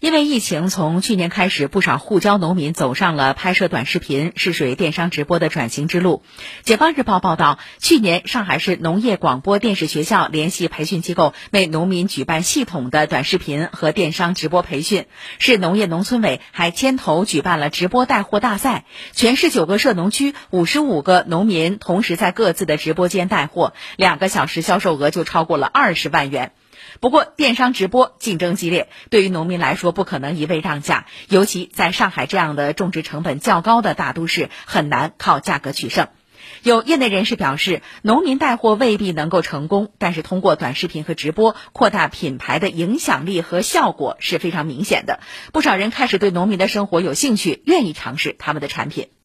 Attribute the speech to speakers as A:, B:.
A: 因为疫情，从去年开始，不少沪郊农民走上了拍摄短视频、试水电商直播的转型之路。解放日报报道，去年上海市农业广播电视学校联系培训机构，为农民举办系统的短视频和电商直播培训。市农业农村委还牵头举办了直播带货大赛，全市九个涉农区五十五个农民同时在各自的直播间带货，两个小时销售额就超过了二十万元。不过，电商直播竞争激烈，对于农民来说不可能一味让价，尤其在上海这样的种植成本较高的大都市，很难靠价格取胜。有业内人士表示，农民带货未必能够成功，但是通过短视频和直播扩大品牌的影响力和效果是非常明显的。不少人开始对农民的生活有兴趣，愿意尝试他们的产品。